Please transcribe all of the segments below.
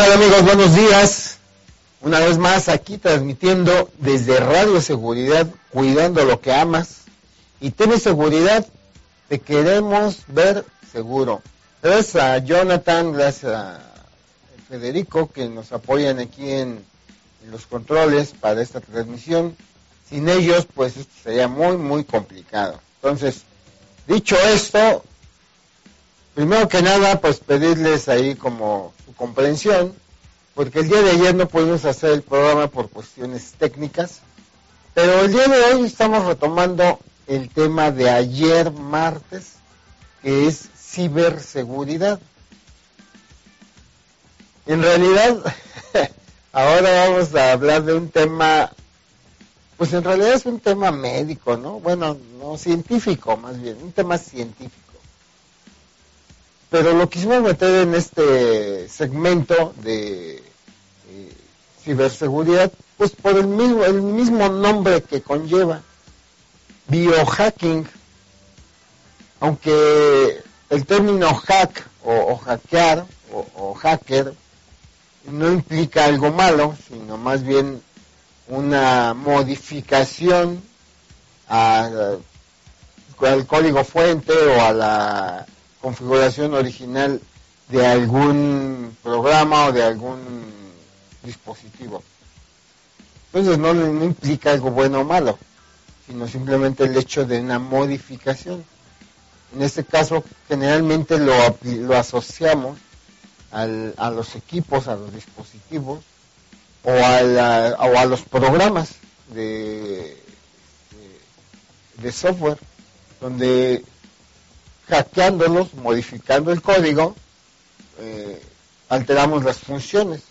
¿Qué tal amigos? Buenos días. Una vez más aquí transmitiendo desde Radio Seguridad, cuidando lo que amas. Y tienes seguridad, te queremos ver seguro. Gracias a Jonathan, gracias a Federico que nos apoyan aquí en, en los controles para esta transmisión. Sin ellos, pues esto sería muy, muy complicado. Entonces, dicho esto, primero que nada, pues pedirles ahí como su comprensión, porque el día de ayer no pudimos hacer el programa por cuestiones técnicas, pero el día de hoy estamos retomando el tema de ayer martes, que es ciberseguridad. En realidad, ahora vamos a hablar de un tema, pues en realidad es un tema médico, ¿no? Bueno, no científico más bien, un tema científico. Pero lo quisimos meter en este segmento de eh, ciberseguridad, pues por el mismo, el mismo nombre que conlleva, biohacking, aunque el término hack o, hackear o, o hacker no implica algo malo, sino más bien una modificación al código fuente o a la configuración original de algún programa o de algún dispositivo. Entonces no, no implica algo bueno o malo, sino simplemente el hecho de una modificación. En este caso, generalmente lo, lo asociamos al, a los equipos, a los dispositivos o a, la, o a los programas de, de, de software, donde hackeándolos, modificando el código, eh, alteramos las funciones.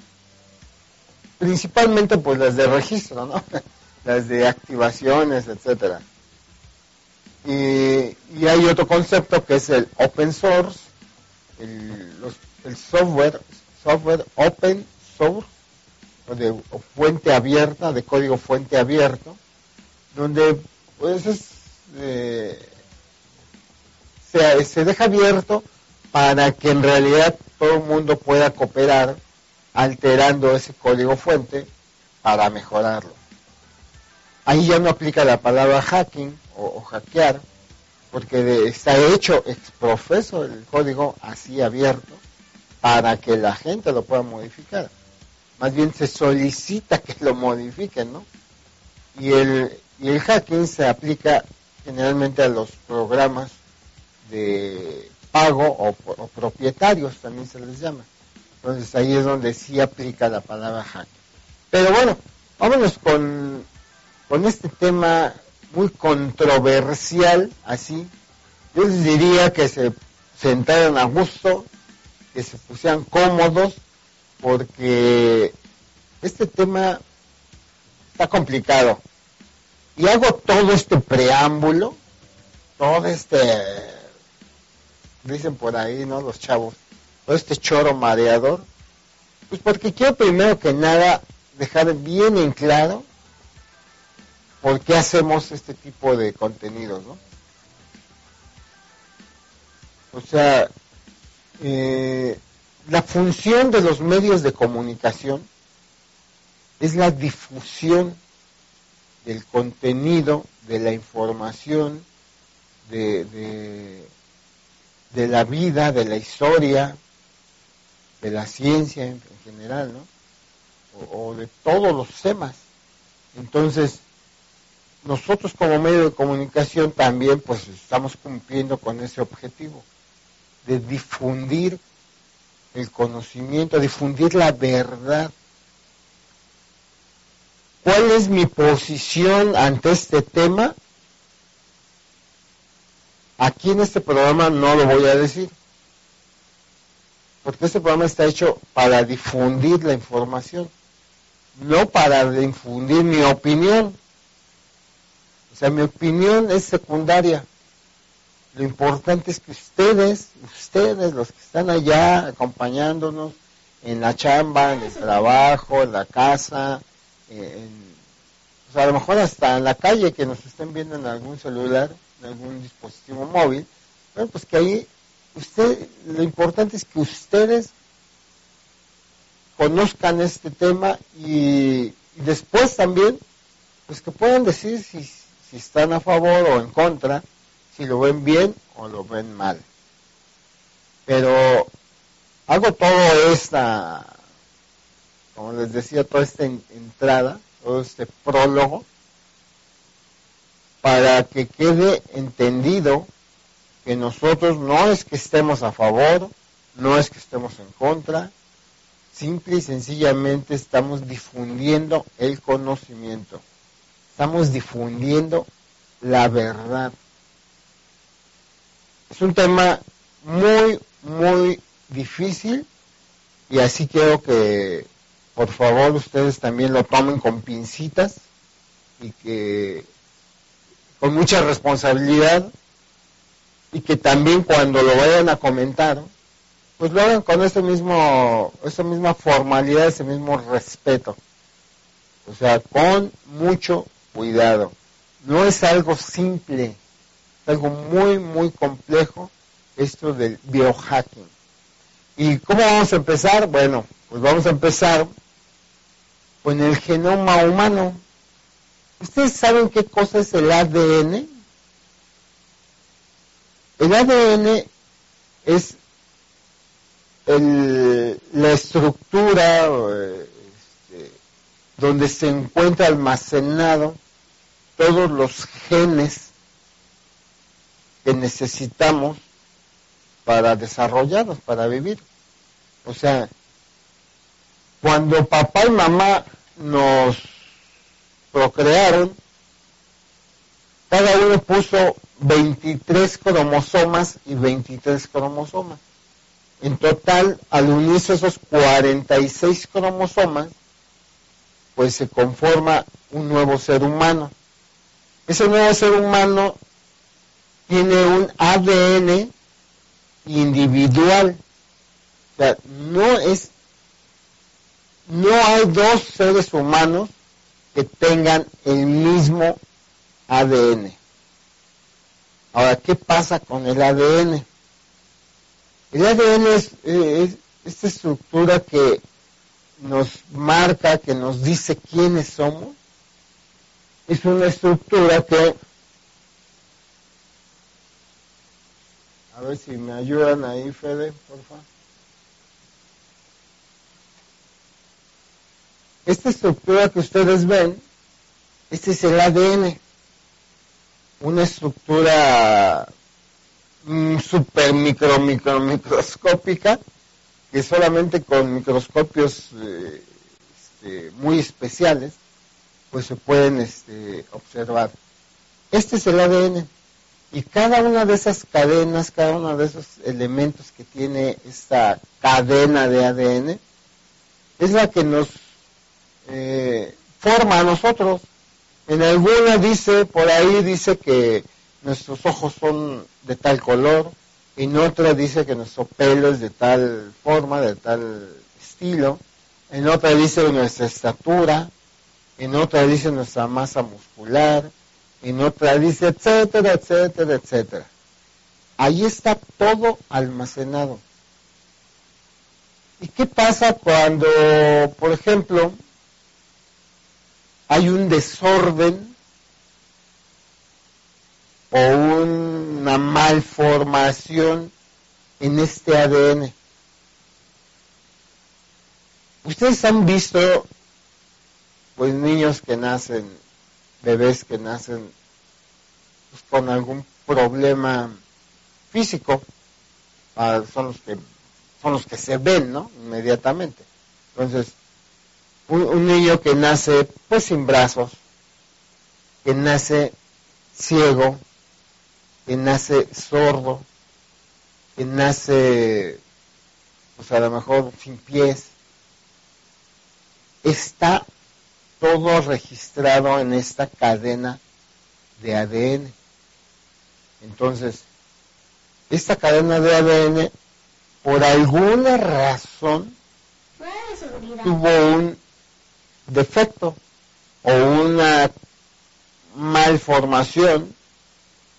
Principalmente pues las de registro, ¿no? las de activaciones, etcétera. Y, hay otro concepto que es el open source, el, software, software open source, o de fuente abierta, de código fuente abierto, donde pues es eh, se, se deja abierto para que en realidad todo el mundo pueda cooperar alterando ese código fuente para mejorarlo. Ahí ya no aplica la palabra hacking o, hackear, porque de, está hecho exprofeso el código así abierto para que la gente lo pueda modificar. Más bien se solicita que lo modifiquen, ¿no? Y el, y el hacking se aplica generalmente a los programas de pago o, propietarios también se les llama. Entonces ahí es donde sí aplica la palabra hack. Pero bueno, vámonos con, con este tema muy controversial, así. Yo les diría que se sentaran a gusto, que se pusieran cómodos, porque este tema está complicado. Y hago todo este preámbulo, todo este dicen por ahí, ¿no? Los chavos, todo este choro mareador, pues porque quiero primero que nada dejar bien en claro por qué hacemos este tipo de contenidos, ¿no? O sea, eh, la función de los medios de comunicación es la difusión del contenido, de la información, de de la vida, de la historia, de la ciencia en, general, ¿no? O, o, de todos los temas. Entonces, nosotros como medio de comunicación también pues estamos cumpliendo con ese objetivo de difundir el conocimiento, difundir la verdad. ¿Cuál es mi posición ante este tema? Aquí en este programa no lo voy a decir, porque este programa está hecho para difundir la información, no para difundir mi opinión. O sea, mi opinión es secundaria. Lo importante es que ustedes, ustedes, los que están allá acompañándonos en la chamba, en el trabajo, en la casa, en, o a lo mejor hasta en la calle que nos estén viendo en algún celular, en algún dispositivo móvil, bueno, pues que ahí usted, lo importante es que ustedes conozcan este tema y, después también, pues que puedan decir si, si están a favor o en contra, si lo ven bien o lo ven mal. Pero hago todo esta, como les decía, toda esta entrada, todo este prólogo, para que quede entendido que nosotros no es que estemos a favor, no es que estemos en contra, simple y sencillamente estamos difundiendo el conocimiento, estamos difundiendo la verdad. Es un tema muy, muy difícil y así quiero que por favor ustedes también lo tomen con pincitas y que con mucha responsabilidad y que también cuando lo vayan a comentar, pues lo hagan con ese mismo, esa misma formalidad, ese mismo respeto. O sea, con mucho cuidado. No es algo simple, es algo muy, muy complejo esto del biohacking. ¿Y cómo vamos a empezar? Bueno, pues vamos a empezar con el genoma humano. ¿Ustedes saben qué cosa es el ADN? El ADN es la estructura este, donde se encuentra almacenado todos los genes que necesitamos para desarrollarnos, para vivir. O sea, cuando papá y mamá nos procrearon, cada uno puso 23 cromosomas y 23 cromosomas. En total, al unirse esos 46 cromosomas, pues se conforma un nuevo ser humano. Ese nuevo ser humano tiene un ADN individual. O sea, no es, no hay dos seres humanos que tengan el mismo ADN. Ahora, ¿qué pasa con el ADN? El ADN es, esta estructura que nos marca, que nos dice quiénes somos. Es una estructura que, a ver si me ayudan ahí, Fede, por favor. Esta estructura que ustedes ven, este es el ADN, una estructura super micro, micro, microscópica que solamente con microscopios eh, este, muy especiales pues se pueden este, observar. Este es el ADN y cada una de esas cadenas, cada uno de esos elementos que tiene esta cadena de ADN es la que nos eh, forma a nosotros. En alguna dice, por ahí dice que nuestros ojos son de tal color, en otra dice que nuestro pelo es de tal forma, de tal estilo, en otra dice nuestra estatura, en otra dice nuestra masa muscular, en otra dice etcétera, etcétera, etcétera. Ahí está todo almacenado. ¿Y qué pasa cuando, por ejemplo, hay un desorden o una malformación en este ADN. Ustedes han visto, pues, niños que nacen, bebés que nacen pues, con algún problema físico, ah, son los que son los que se ven, ¿no? Inmediatamente. Entonces, un, un niño que nace, pues, sin brazos, que nace ciego, que nace sordo, que nace, pues a lo mejor sin pies, está todo registrado en esta cadena de ADN. Entonces, esta cadena de ADN, por alguna razón, tuvo un defecto o una malformación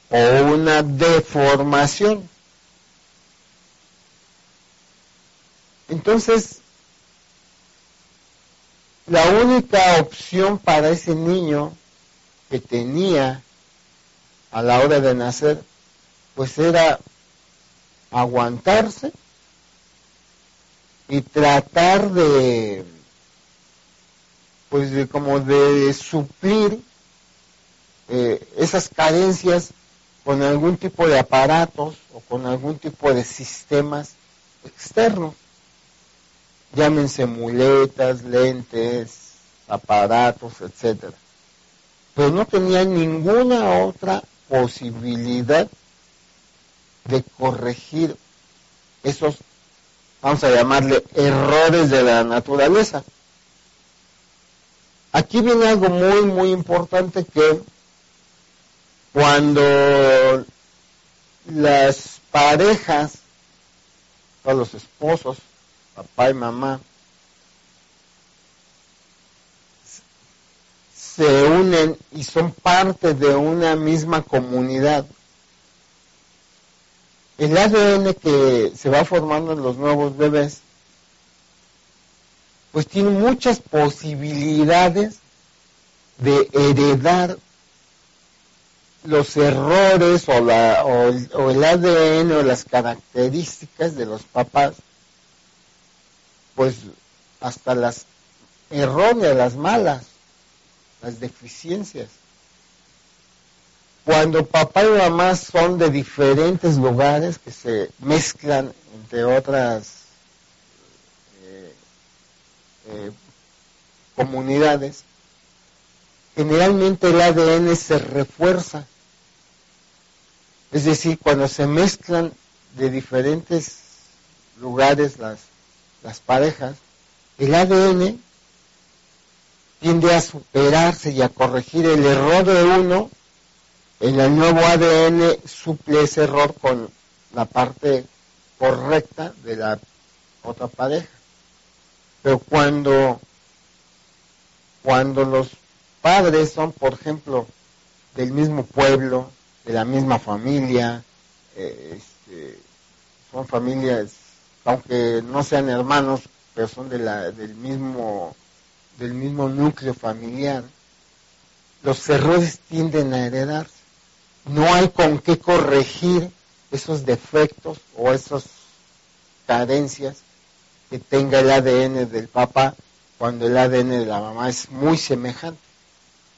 o una deformación. Entonces, la única opción para ese niño que tenía a la hora de nacer, pues era aguantarse y tratar de, pues de como de suplir eh, esas carencias con algún tipo de aparatos o con algún tipo de sistemas externos. Llámense muletas, lentes, aparatos, etcétera. Pero no tenía ninguna otra posibilidad de corregir esos, vamos a llamarle, errores de la naturaleza. Aquí viene algo muy, muy importante que cuando las parejas, o los esposos, papá y mamá, se unen y son parte de una misma comunidad, el ADN que se va formando en los nuevos bebés, pues tiene muchas posibilidades de heredar los errores o, la, o, el, ADN o las características de los papás, pues hasta las erróneas, las malas, las deficiencias. Cuando papá y mamá son de diferentes lugares que se mezclan entre otras eh, comunidades, generalmente el ADN se refuerza. Es decir, cuando se mezclan de diferentes lugares las, las parejas, el ADN tiende a superarse y a corregir el error de uno en el nuevo ADN suple ese error con la parte correcta de la otra pareja. Pero cuando, cuando los padres son, por ejemplo, del mismo pueblo, de la misma familia, eh, este, son familias, aunque no sean hermanos, pero son de la, del mismo del mismo núcleo familiar, los errores tienden a heredarse. No hay con qué corregir esos defectos o esas carencias que tenga el ADN del papá cuando el ADN de la mamá es muy semejante.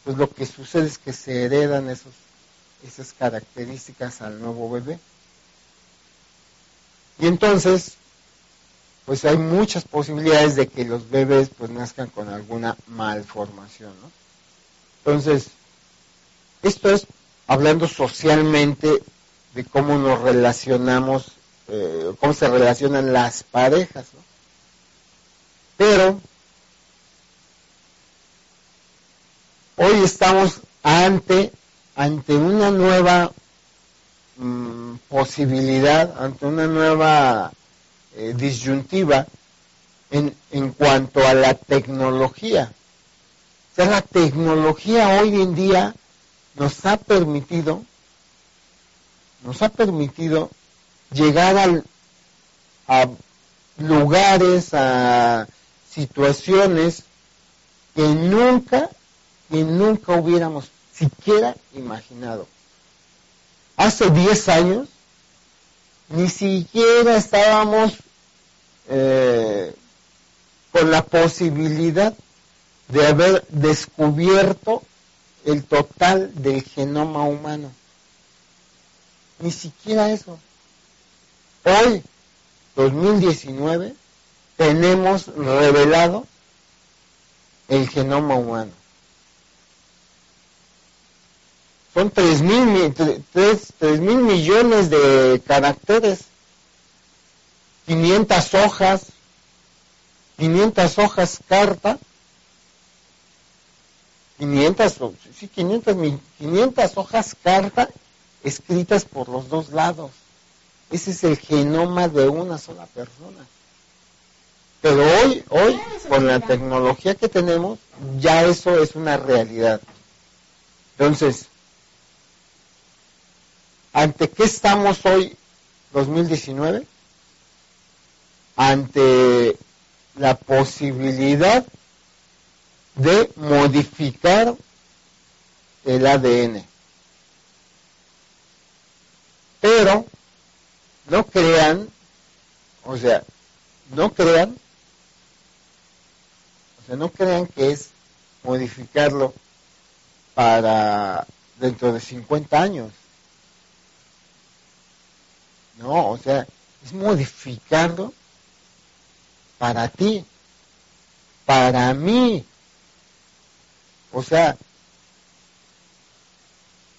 Pues lo que sucede es que se heredan esos, esas características al nuevo bebé. Y entonces, pues hay muchas posibilidades de que los bebés pues nazcan con alguna malformación, ¿no? Entonces, esto es hablando socialmente de cómo nos relacionamos, eh, cómo se relacionan las parejas. Pero hoy estamos ante, ante una nueva mm, posibilidad, ante una nueva eh, disyuntiva en, en cuanto a la tecnología. O sea, la tecnología hoy en día nos ha permitido, nos ha permitido llegar al, a lugares, a situaciones que nunca, que nunca hubiéramos siquiera imaginado. Hace 10 años ni siquiera estábamos eh, con la posibilidad de haber descubierto el total del genoma humano. Ni siquiera eso. Hoy, 2019, tenemos revelado el genoma humano. Son 3 mil, mil millones de caracteres, 500 hojas, 500 hojas carta, 500, sí, 500, 500 hojas carta escritas por los dos lados. Ese es el genoma de una sola persona. Pero hoy, hoy, con la tecnología que tenemos, ya eso es una realidad. Entonces, ¿ante qué estamos hoy, 2019? Ante la posibilidad de modificar el ADN. Pero no crean, o sea, no crean, no crean que es modificarlo para dentro de 50 años. No, o sea, es modificarlo para ti, para mí. O sea,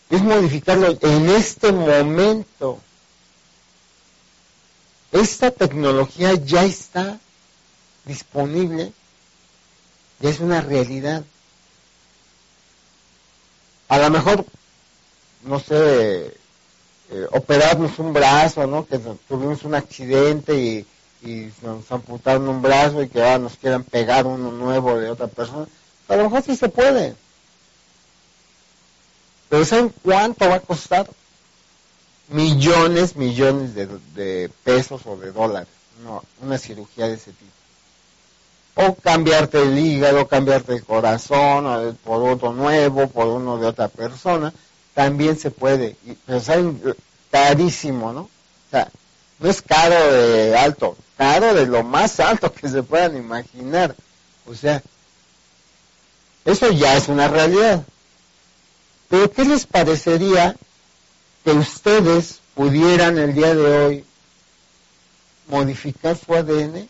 es modificarlo en este momento. Esta tecnología ya está disponible, es una realidad. A lo mejor, no sé, eh, operarnos un brazo, ¿no? Que tuvimos un accidente y, nos amputaron un brazo y que ahora nos quieran pegar uno nuevo de otra persona. A lo mejor sí se puede. Pero ¿saben cuánto va a costar? Millones, millones de, pesos o de dólares. No, una cirugía de ese tipo. O cambiarte el hígado, cambiarte el corazón, por otro nuevo, por uno de otra persona también se puede. Pero saben, carísimo, ¿no? O sea, no es caro de alto, caro de lo más alto que se puedan imaginar. O sea, eso ya es una realidad. Pero ¿qué les parecería que ustedes pudieran el día de hoy modificar su ADN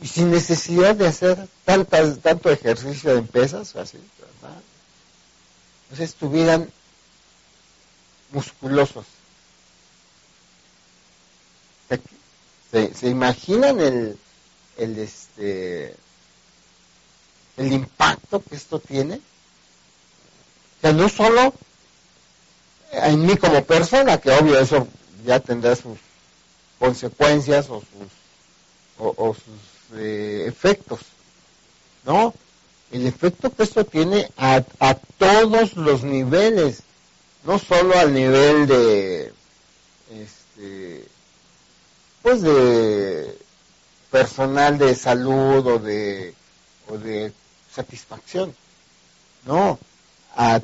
y sin necesidad de hacer tantas, tanto ejercicio de pesas, así, ¿verdad? pues estuvieran musculosos. ¿Se, imaginan el, el, este, el impacto que esto tiene? O sea, no solo en mí como persona, que obvio eso ya tendrá sus consecuencias o sus, o, sus eh, efectos, ¿no? el efecto que esto tiene a, todos los niveles, no solo al nivel de, este, pues de personal de salud o de, o de satisfacción, no, a,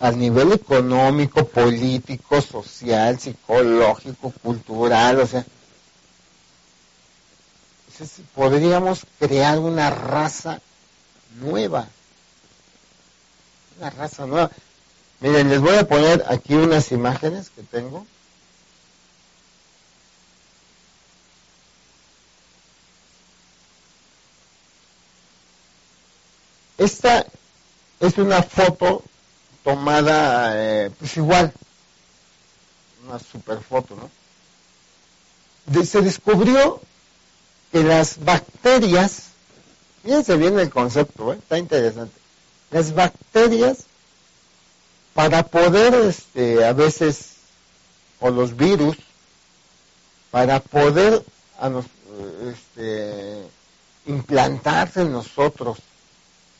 al nivel económico, político, social, psicológico, cultural, o sea, podríamos crear una raza nueva. Una raza nueva. Miren, les voy a poner aquí unas imágenes que tengo. Esta es una foto tomada, eh, pues igual, una super foto, ¿no? se descubrió que las bacterias Fíjense bien el concepto, ¿eh? está interesante. Las bacterias, para poder, este, a veces, o los virus, para poder este, implantarse en nosotros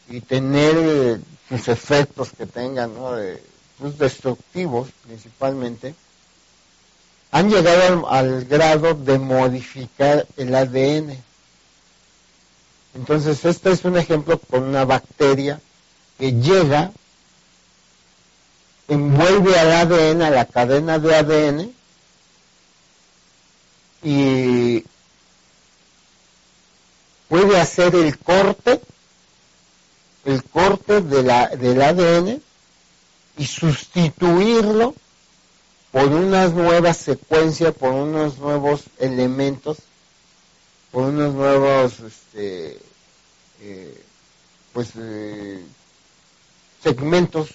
y tener sus efectos que tengan, ¿no? sus destructivos principalmente, han llegado al grado de modificar el ADN entonces, este es un ejemplo con una bacteria que llega, envuelve al ADN, a la cadena de ADN, y puede hacer el corte, el corte de la, del ADN y sustituirlo por unas nuevas secuencias, por unos nuevos elementos por unos nuevos este, eh, pues eh, segmentos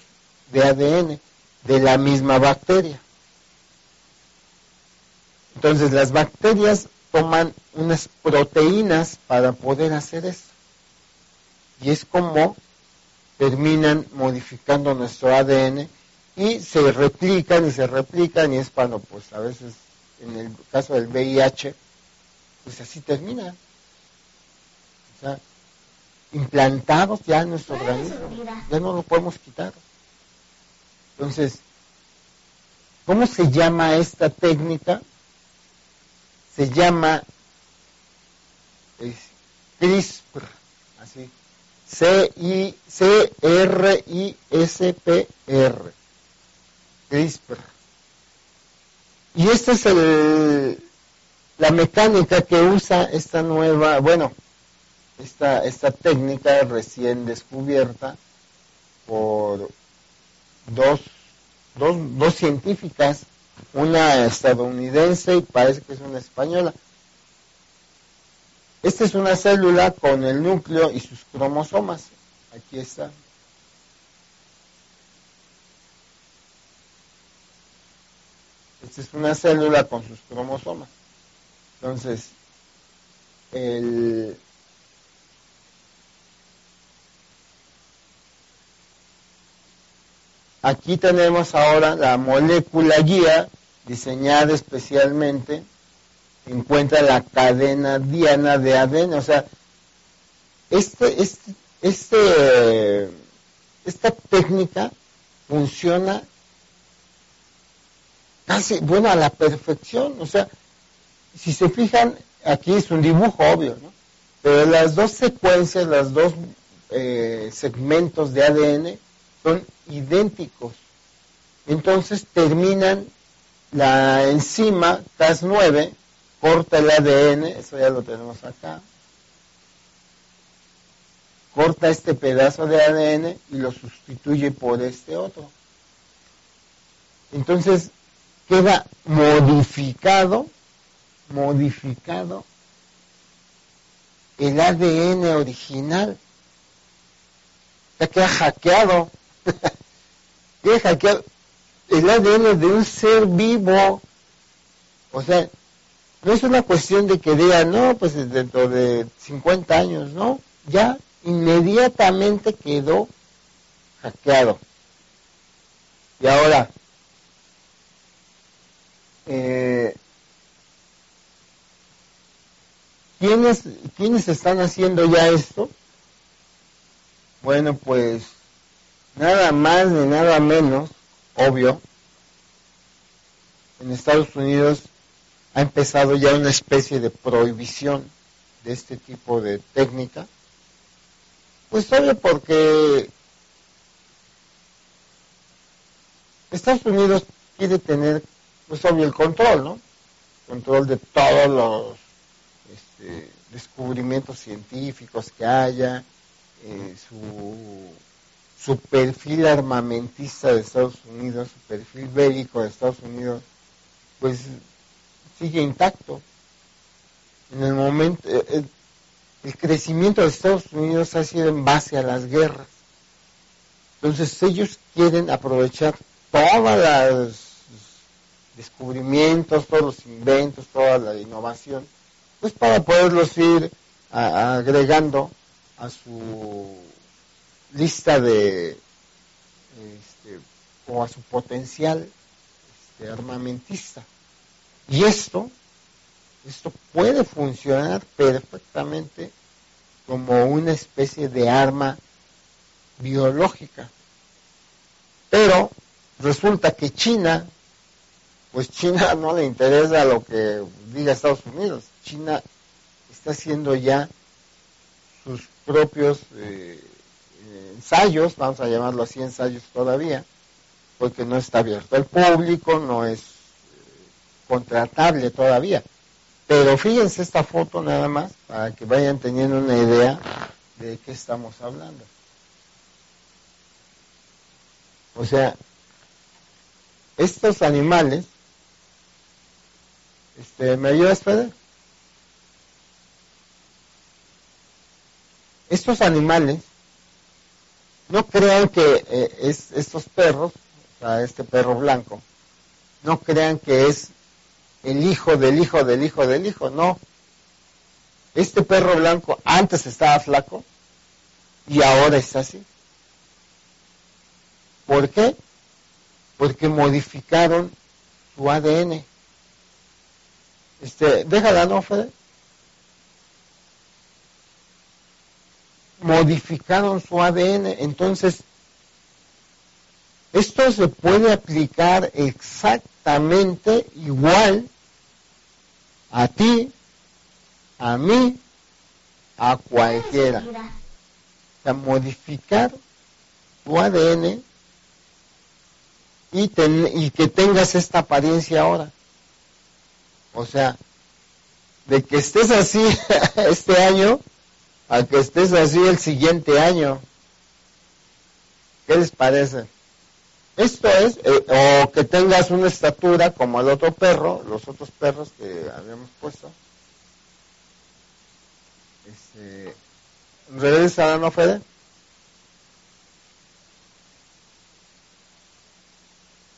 de ADN de la misma bacteria. Entonces las bacterias toman unas proteínas para poder hacer eso. Y es como terminan modificando nuestro ADN y se replican y se replican y es cuando pues a veces en el caso del VIH pues así termina. O sea, implantados ya en nuestro organismo, ya no lo podemos quitar. Entonces, ¿cómo se llama esta técnica? Se llama CRISPR. así. C-I-C-R-I-S-P-R. CRISPR. Y esta es el, la mecánica que usa esta nueva, bueno, esta, esta técnica recién descubierta por dos, dos, dos científicas, una estadounidense y parece que es una española. Esta es una célula con el núcleo y sus cromosomas. Aquí está. Es una célula con sus cromosomas. Entonces, el, aquí tenemos ahora la molécula guía diseñada especialmente encuentra la cadena diana de ADN. O sea, este, este, este, esta técnica funciona casi, bueno, a la perfección. O sea, si se fijan, aquí es un dibujo obvio, ¿no? Pero las dos secuencias, las dos eh, segmentos de ADN son idénticos. Entonces terminan la enzima Cas9 corta el ADN, eso ya lo tenemos acá, corta este pedazo de ADN y lo sustituye por este otro. Entonces queda modificado, modificado el ADN original. Ya queda hackeado. queda hackeado el ADN de un ser vivo. O sea, no es una cuestión de que digan, no, pues dentro de 50 años, no, ya inmediatamente quedó hackeado. Y ahora, eh, ¿quiénes, ¿quiénes están haciendo ya esto? Bueno, pues nada más ni nada menos, obvio, en Estados Unidos ha empezado ya una especie de prohibición de este tipo de técnica. Pues obvio porque Estados Unidos quiere tener, pues obvio, el control, ¿no? Control de todos los este, descubrimientos científicos que haya, eh, su, perfil armamentista de Estados Unidos, su perfil bélico de Estados Unidos, pues sigue intacto. En el momento, eh, eh, el, crecimiento de Estados Unidos ha sido en base a las guerras. Entonces ellos quieren aprovechar todos los descubrimientos, todos los inventos, toda la innovación, pues para poderlos ir agregando a su lista de este, o a su potencial este, armamentista. Y esto, esto puede funcionar perfectamente como una especie de arma biológica. Pero resulta que China, pues China no le interesa lo que diga Estados Unidos. China está haciendo ya sus propios eh, ensayos, vamos a llamarlo así, ensayos todavía, porque no está abierto al público, no es contratable todavía. Pero fíjense esta foto nada más para que vayan teniendo una idea de qué estamos hablando. O sea, estos animales, este, ¿me ayudas, Fede? Estos animales, no crean que eh, es, estos perros, o sea, este perro blanco, no crean que es el hijo del hijo del hijo del hijo, no. Este perro blanco antes estaba flaco y ahora está así. ¿Por qué? Porque modificaron su ADN. Este, déjala, ¿no, Fede? Modificaron su ADN, entonces esto se puede aplicar exactamente igual a ti, a mí, a cualquiera. O sea, modificar tu ADN y, y que tengas esta apariencia ahora. O sea, de que estés así este año a que estés así el siguiente año. ¿Qué les parece? Esto es, eh, o que tengas una estatura como el otro perro, los otros perros que habíamos puesto. Este, ¿Regresa no Fede?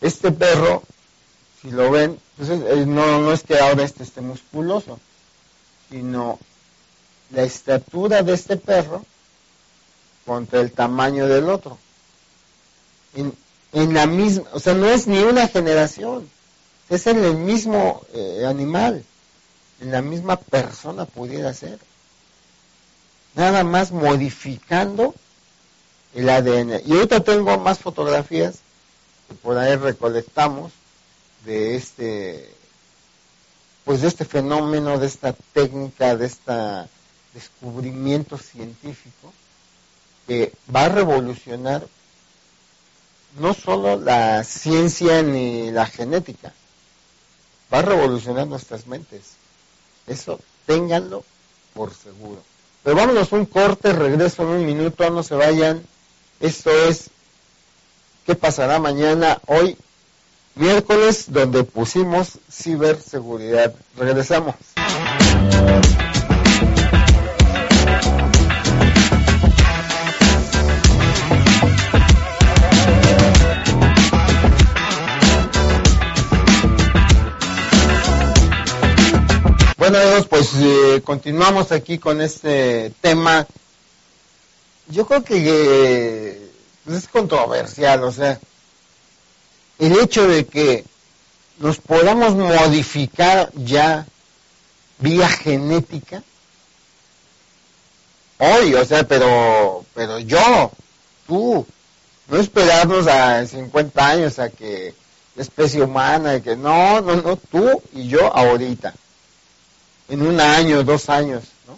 Este perro, si lo ven, pues no, no es que ahora este esté musculoso, sino la estatura de este perro contra el tamaño del otro. En, en la misma, o sea, no es ni una generación, es en el mismo eh, animal, en la misma persona pudiera ser. Nada más modificando el ADN. Y ahorita tengo más fotografías que por ahí recolectamos de este pues de este fenómeno, de esta técnica, de este descubrimiento científico que va a revolucionar no solo la ciencia ni la genética, va a revolucionar nuestras mentes. Eso ténganlo por seguro. Pero vámonos un corte, regreso en un minuto, no se vayan. Esto es ¿Qué pasará mañana? Hoy miércoles donde pusimos ciberseguridad. Regresamos. Bueno amigos, pues eh, continuamos aquí con este tema. Yo creo que eh, es controversial, o sea, el hecho de que nos podamos modificar ya vía genética, hoy, o sea, pero, pero yo, tú, no esperarnos a 50 años a que la especie humana, que no, no, no, tú y yo ahorita, en un año, dos años, ¿no?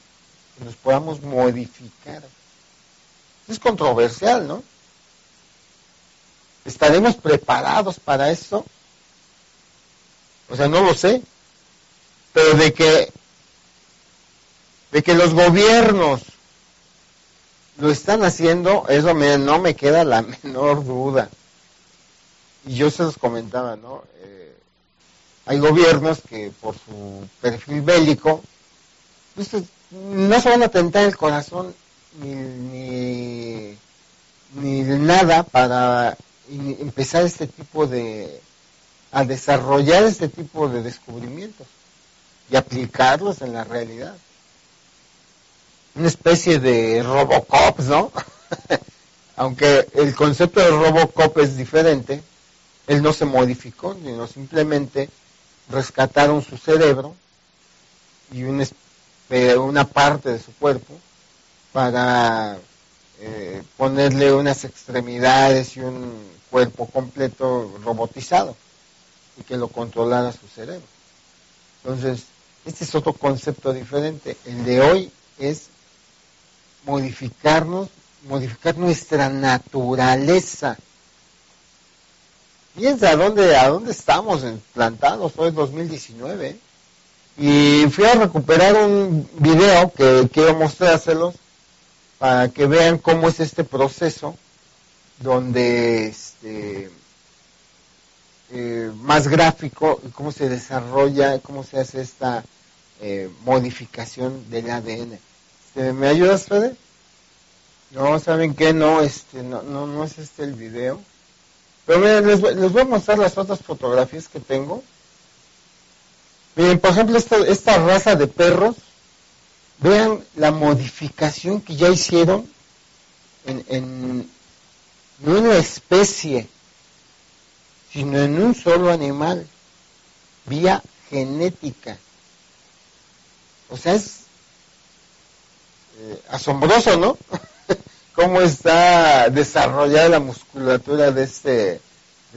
Que nos podamos modificar. Es controversial, ¿no? ¿Estaremos preparados para eso? O sea, no lo sé. Pero de que, de que los gobiernos lo están haciendo, eso me, no me queda la menor duda. Y yo se los comentaba, ¿no? Eh, hay gobiernos que por su perfil bélico, pues, no se van a tentar el corazón ni, ni, ni nada para empezar este tipo de, a desarrollar este tipo de descubrimientos y aplicarlos en la realidad. Una especie de Robocop, ¿no? Aunque el concepto de Robocop es diferente, él no se modificó, sino simplemente rescataron su cerebro y una, una parte de su cuerpo para eh, ponerle unas extremidades y un cuerpo completo robotizado y que lo controlara su cerebro. Entonces, este es otro concepto diferente. El de hoy es modificarnos, modificar nuestra naturaleza. Fíjense a dónde, a dónde estamos plantados, hoy es 2019. Y fui a recuperar un video que quiero mostrárselos para que vean cómo es este proceso donde este, eh, más gráfico cómo se desarrolla, cómo se hace esta eh, modificación del ADN. Este, ¿Me ayudas, Fede? No, ¿saben qué? No, este, no, no, no es este el video. Pero miren, les, les, voy a mostrar las otras fotografías que tengo. Miren, por ejemplo, esta, esta raza de perros, vean la modificación que ya hicieron en, en, no en una especie, sino en un solo animal, vía genética. O sea, es eh, asombroso, ¿no? Cómo está desarrollada la musculatura de este, de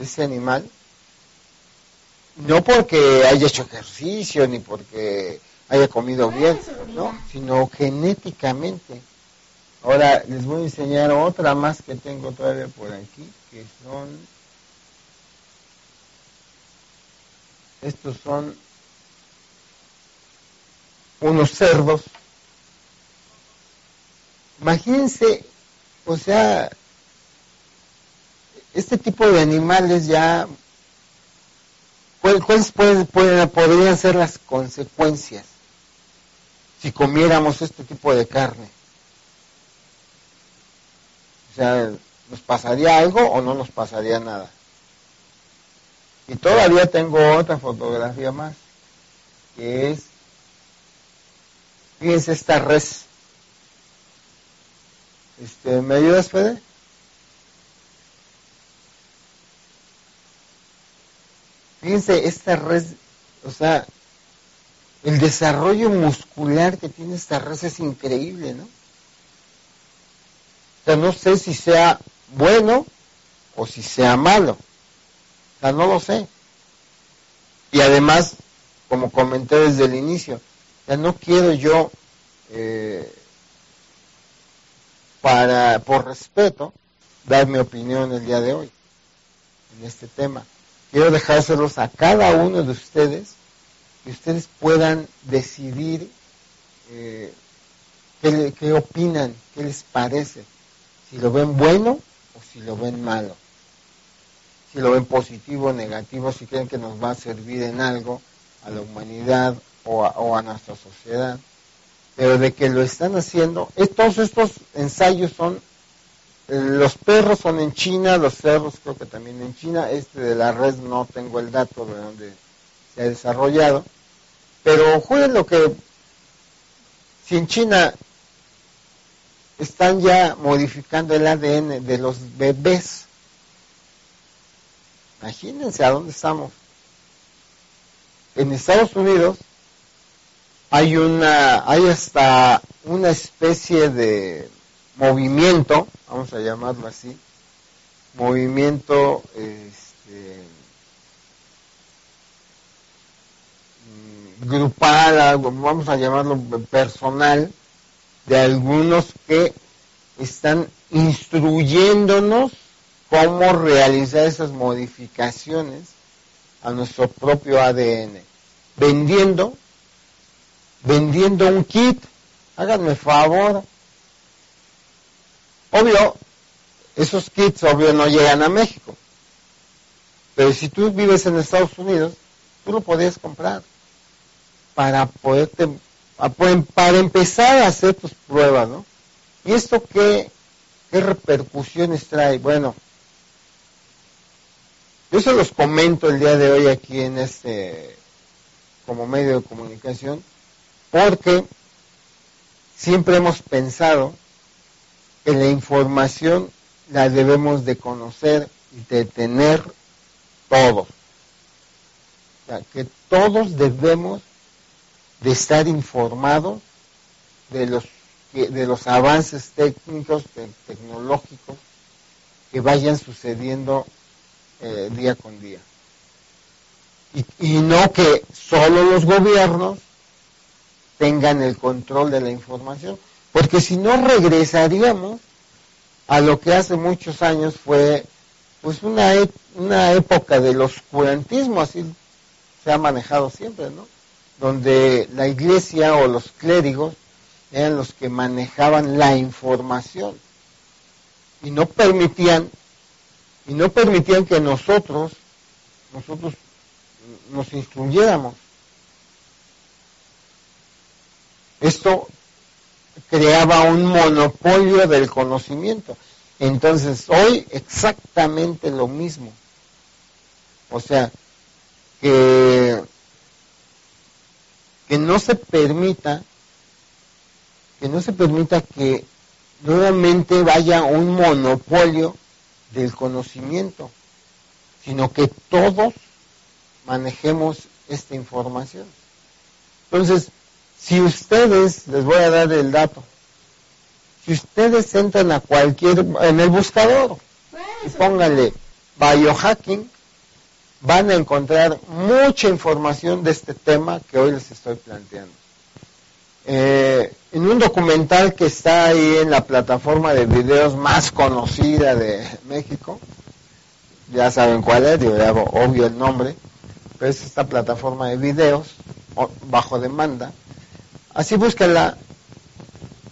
este animal. No porque haya hecho ejercicio, ni porque haya comido bien, ¿no? Sino genéticamente. Ahora les voy a enseñar otra más que tengo todavía por aquí, que son, estos son unos cerdos. Imagínense, o sea, este tipo de animales ya, ¿cuáles pueden, pueden, podrían ser las consecuencias si comiéramos este tipo de carne? Sea, ¿nos pasaría algo o no nos pasaría nada? Y todavía tengo otra fotografía más, que es, fíjense esta res. Este, ¿Me ayudas, Fede? Fíjense, esta red, o sea, el desarrollo muscular que tiene esta red es increíble, ¿no? Sea, no sé si sea bueno o si sea malo. O sea, no lo sé. Y además, como comenté desde el inicio, ya no quiero yo, eh, para, por respeto, dar mi opinión el día de hoy en este tema quiero dejárselos a cada uno de ustedes, que ustedes puedan decidir eh, qué, opinan, qué les parece, si lo ven bueno o si lo ven malo, si lo ven positivo o negativo, si creen que nos va a servir en algo a la humanidad o a, o a nuestra sociedad, pero de que lo están haciendo, todos estos ensayos son los perros son en China, los cerros creo que también en China. Este de la red no tengo el dato de dónde se ha desarrollado. Pero jueguen lo que, si en China están ya modificando el ADN de los bebés, imagínense a dónde estamos. En Estados Unidos hay una, hay hasta una especie de movimiento, vamos a llamarlo así, movimiento este, mm, grupal, vamos a llamarlo personal, de algunos que están instruyéndonos cómo realizar esas modificaciones a nuestro propio ADN, vendiendo, vendiendo un kit, háganme favor, Obvio, esos kits, obvio, no llegan a México. Pero si tú vives en Estados Unidos, tú lo podías comprar para poderte, para empezar a hacer tus pruebas, ¿no? ¿Y esto qué, qué repercusiones trae? Bueno, yo se los comento el día de hoy aquí en este, como medio de comunicación, porque siempre hemos pensado que la información la debemos de conocer y de tener todos. O que todos debemos de estar informados de los de los avances técnicos, tecnológicos que vayan sucediendo eh, día con día. Y, y no que solo los gobiernos tengan el control de la información, porque si no regresaríamos a lo que hace muchos años fue pues una, e, una época del oscurantismo, así se ha manejado siempre, ¿no? Donde la iglesia o los clérigos eran los que manejaban la información y no permitían y no permitían que nosotros nosotros nos instruyéramos. Esto creaba un monopolio del conocimiento. Entonces, hoy exactamente lo mismo. O sea, que, que no se permita, que no se permita que nuevamente vaya un monopolio del conocimiento, sino que todos manejemos esta información. Entonces, si ustedes, les voy a dar el dato, si ustedes entran a cualquier, en el buscador y pónganle biohacking, van a encontrar mucha información de este tema que hoy les estoy planteando. Eh, en un documental que está ahí en la plataforma de videos más conocida de México, ya saben cuál es, digo, ya obvio el nombre, pero es esta plataforma de videos bajo demanda. Así búsquenla,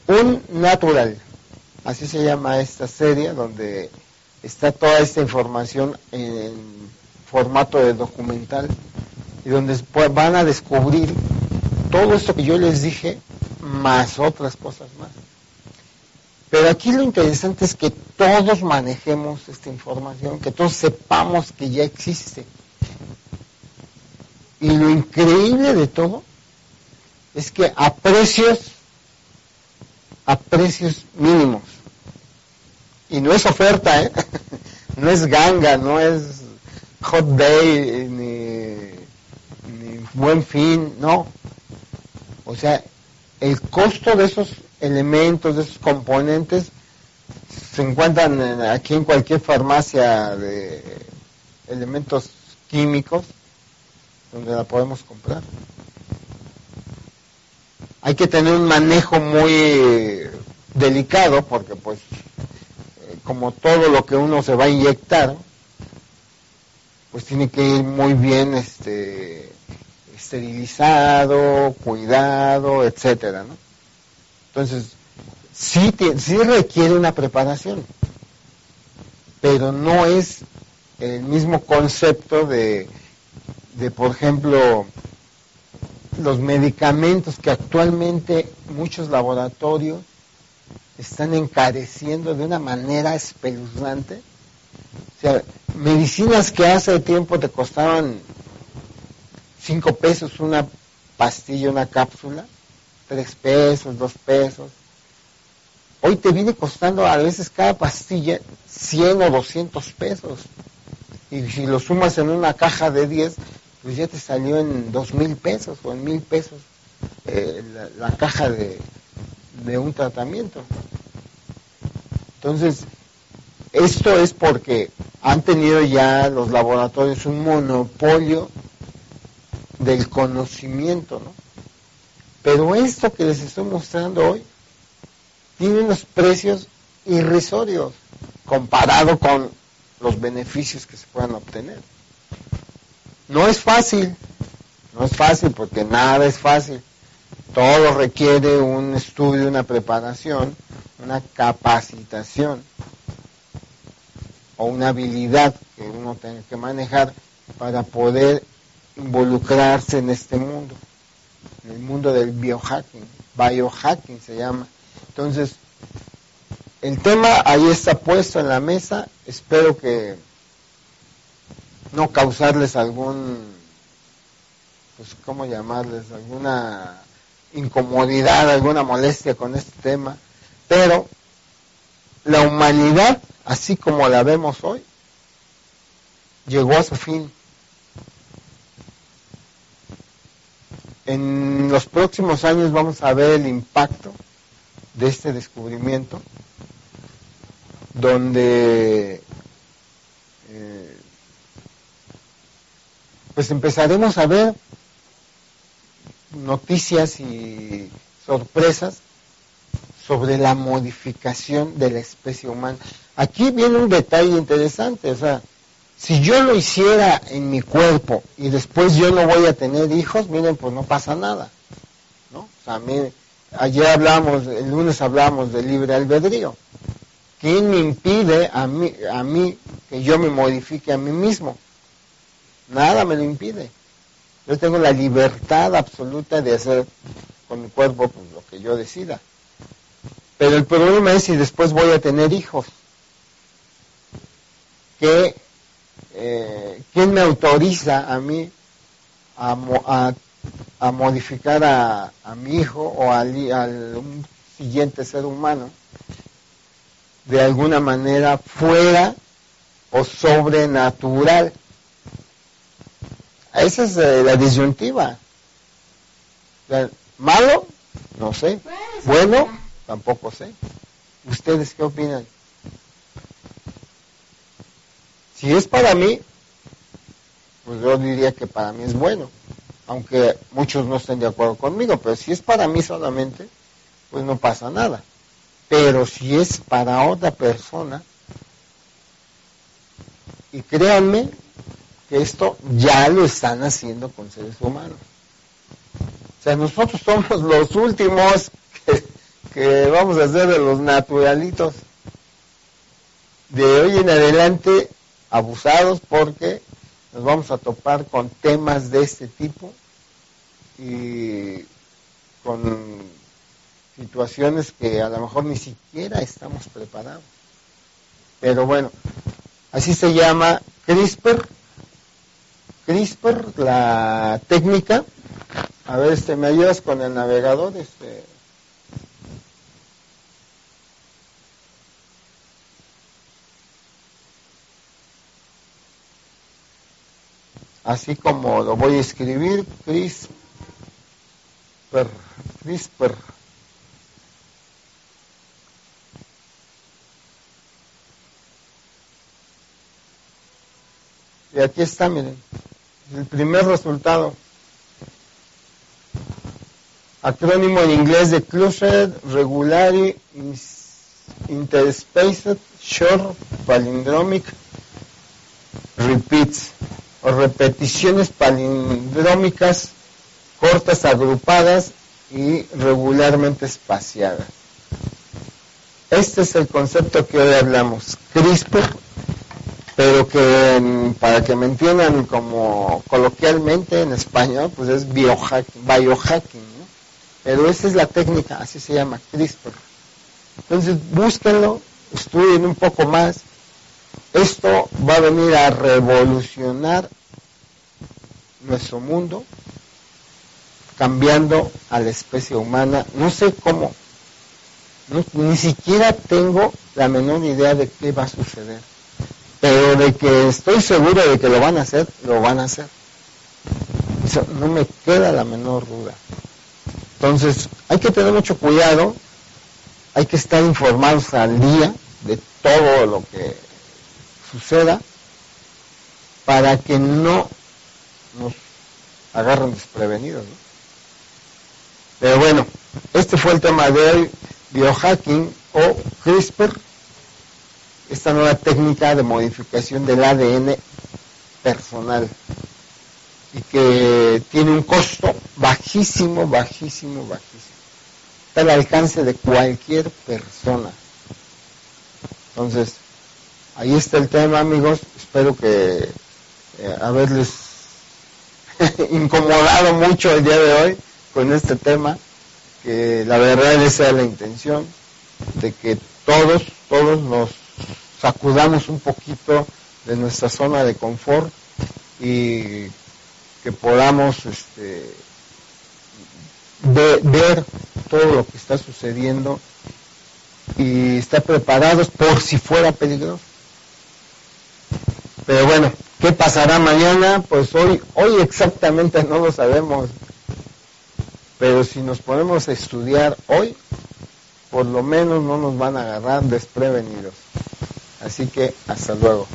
un natural, así se llama esta serie, donde está toda esta información en formato de documental y donde van a descubrir todo esto que yo les dije, más otras cosas más. Pero aquí lo interesante es que todos manejemos esta información, que todos sepamos que ya existe. Y lo increíble de todo es que a precios, a precios mínimos. Y no es oferta, ¿eh? no es ganga, no es hot day, ni, buen fin, no. O sea, el costo de esos elementos, de esos componentes, se encuentran aquí en cualquier farmacia de elementos químicos donde la podemos comprar. Hay que tener un manejo muy delicado porque pues eh, como todo lo que uno se va a inyectar, pues tiene que ir muy bien este esterilizado, cuidado, etcétera, ¿no? Entonces, sí, sí requiere una preparación, pero no es el mismo concepto de, de, por ejemplo, los medicamentos que actualmente muchos laboratorios están encareciendo de una manera espeluznante. O sea, medicinas que hace tiempo te costaban cinco pesos una pastilla, una cápsula, tres pesos, dos pesos. Hoy te viene costando a veces cada pastilla 100 o 200 pesos. Y si lo sumas en una caja de 10, pues ya te salió en dos mil pesos o en mil pesos eh, la, caja de, de un tratamiento. Entonces, esto es porque han tenido ya los laboratorios un monopolio del conocimiento, ¿no? Pero esto que les estoy mostrando hoy tiene unos precios irrisorios comparado con los beneficios que se puedan obtener. No es fácil, no es fácil porque nada es fácil. Todo requiere un estudio, una preparación, una capacitación o una habilidad que uno tiene que manejar para poder involucrarse en este mundo, en el mundo del biohacking, biohacking se llama. Entonces, el tema ahí está puesto en la mesa, espero que no causarles algún, pues, ¿cómo llamarles? Alguna incomodidad, alguna molestia con este tema, pero la humanidad, así como la vemos hoy, llegó a su fin. En los próximos años vamos a ver el impacto de este descubrimiento, donde eh, pues empezaremos a ver noticias y sorpresas sobre la modificación de la especie humana. Aquí viene un detalle interesante, o sea, si yo lo hiciera en mi cuerpo y después yo no voy a tener hijos, miren, pues no pasa nada. ¿no? O ayer hablamos, el lunes hablamos de libre albedrío. ¿Quién me impide a mí, a mí que yo me modifique a mí mismo? Nada me lo impide. Yo tengo la libertad absoluta de hacer con mi cuerpo pues, lo que yo decida. Pero el problema es si después voy a tener hijos. Que eh, ¿quién me autoriza a mí a, a, modificar a, a, mi hijo o al, un siguiente ser humano de alguna manera fuera o sobrenatural? Esa es eh, la disyuntiva. ¿Malo? No sé. Bueno, tampoco sé. ¿Ustedes qué opinan? Si es para mí, pues yo diría que para mí es bueno. aunque muchos no estén de acuerdo conmigo, pero si es para mí solamente, pues no pasa nada. Pero si es para otra persona, y créanme que esto ya lo están haciendo con seres humanos. O sea, nosotros somos los últimos que, que vamos a hacer de los naturalitos. De hoy en adelante, abusados porque nos vamos a topar con temas de este tipo y con situaciones que a lo mejor ni siquiera estamos preparados. Pero bueno, así se llama CRISPR. CRISPR, la técnica. A ver, este, ¿me ayudas con el navegador? Este. Así como lo voy a escribir, CRISPR, CRISPR. Y aquí está, miren, el primer resultado. Acrónimo en inglés de Closed Regularly Interspaced Short Palindromic Repeats o repeticiones palindrómicas cortas agrupadas y regularmente espaciadas. Este es el concepto que hoy hablamos. CRISPR pero que para que me entiendan como coloquialmente en español, pues es biohacking, biohacking. Pero esa es la técnica, así se llama, CRISPR. Entonces búsquenlo, estudien un poco más. Esto va a venir a revolucionar nuestro mundo, cambiando a la especie humana. No sé cómo, ni siquiera tengo la menor idea de qué va a suceder pero de que estoy seguro de que lo van a hacer, lo van a hacer. Eso no me queda la menor duda. Entonces, hay que tener mucho cuidado, hay que estar informados al día de todo lo que suceda para que no nos agarren desprevenidos. Pero bueno, este fue el tema de hoy, biohacking o CRISPR esta nueva técnica de modificación del ADN personal y que tiene un costo bajísimo, bajísimo, bajísimo. Está al alcance de cualquier persona. Entonces, ahí está el tema, amigos. Espero que eh, haberles incomodado mucho el día de hoy con este tema, que la verdad esa es la intención, de que todos, todos nos sacudamos un poquito de nuestra zona de confort y que podamos este, ver todo lo que está sucediendo y estar preparados por si fuera peligroso. Pero bueno, ¿qué pasará mañana? Pues hoy, hoy exactamente no lo sabemos. Pero si nos ponemos a estudiar hoy, por lo menos no nos van a agarrar desprevenidos. Así que hasta luego.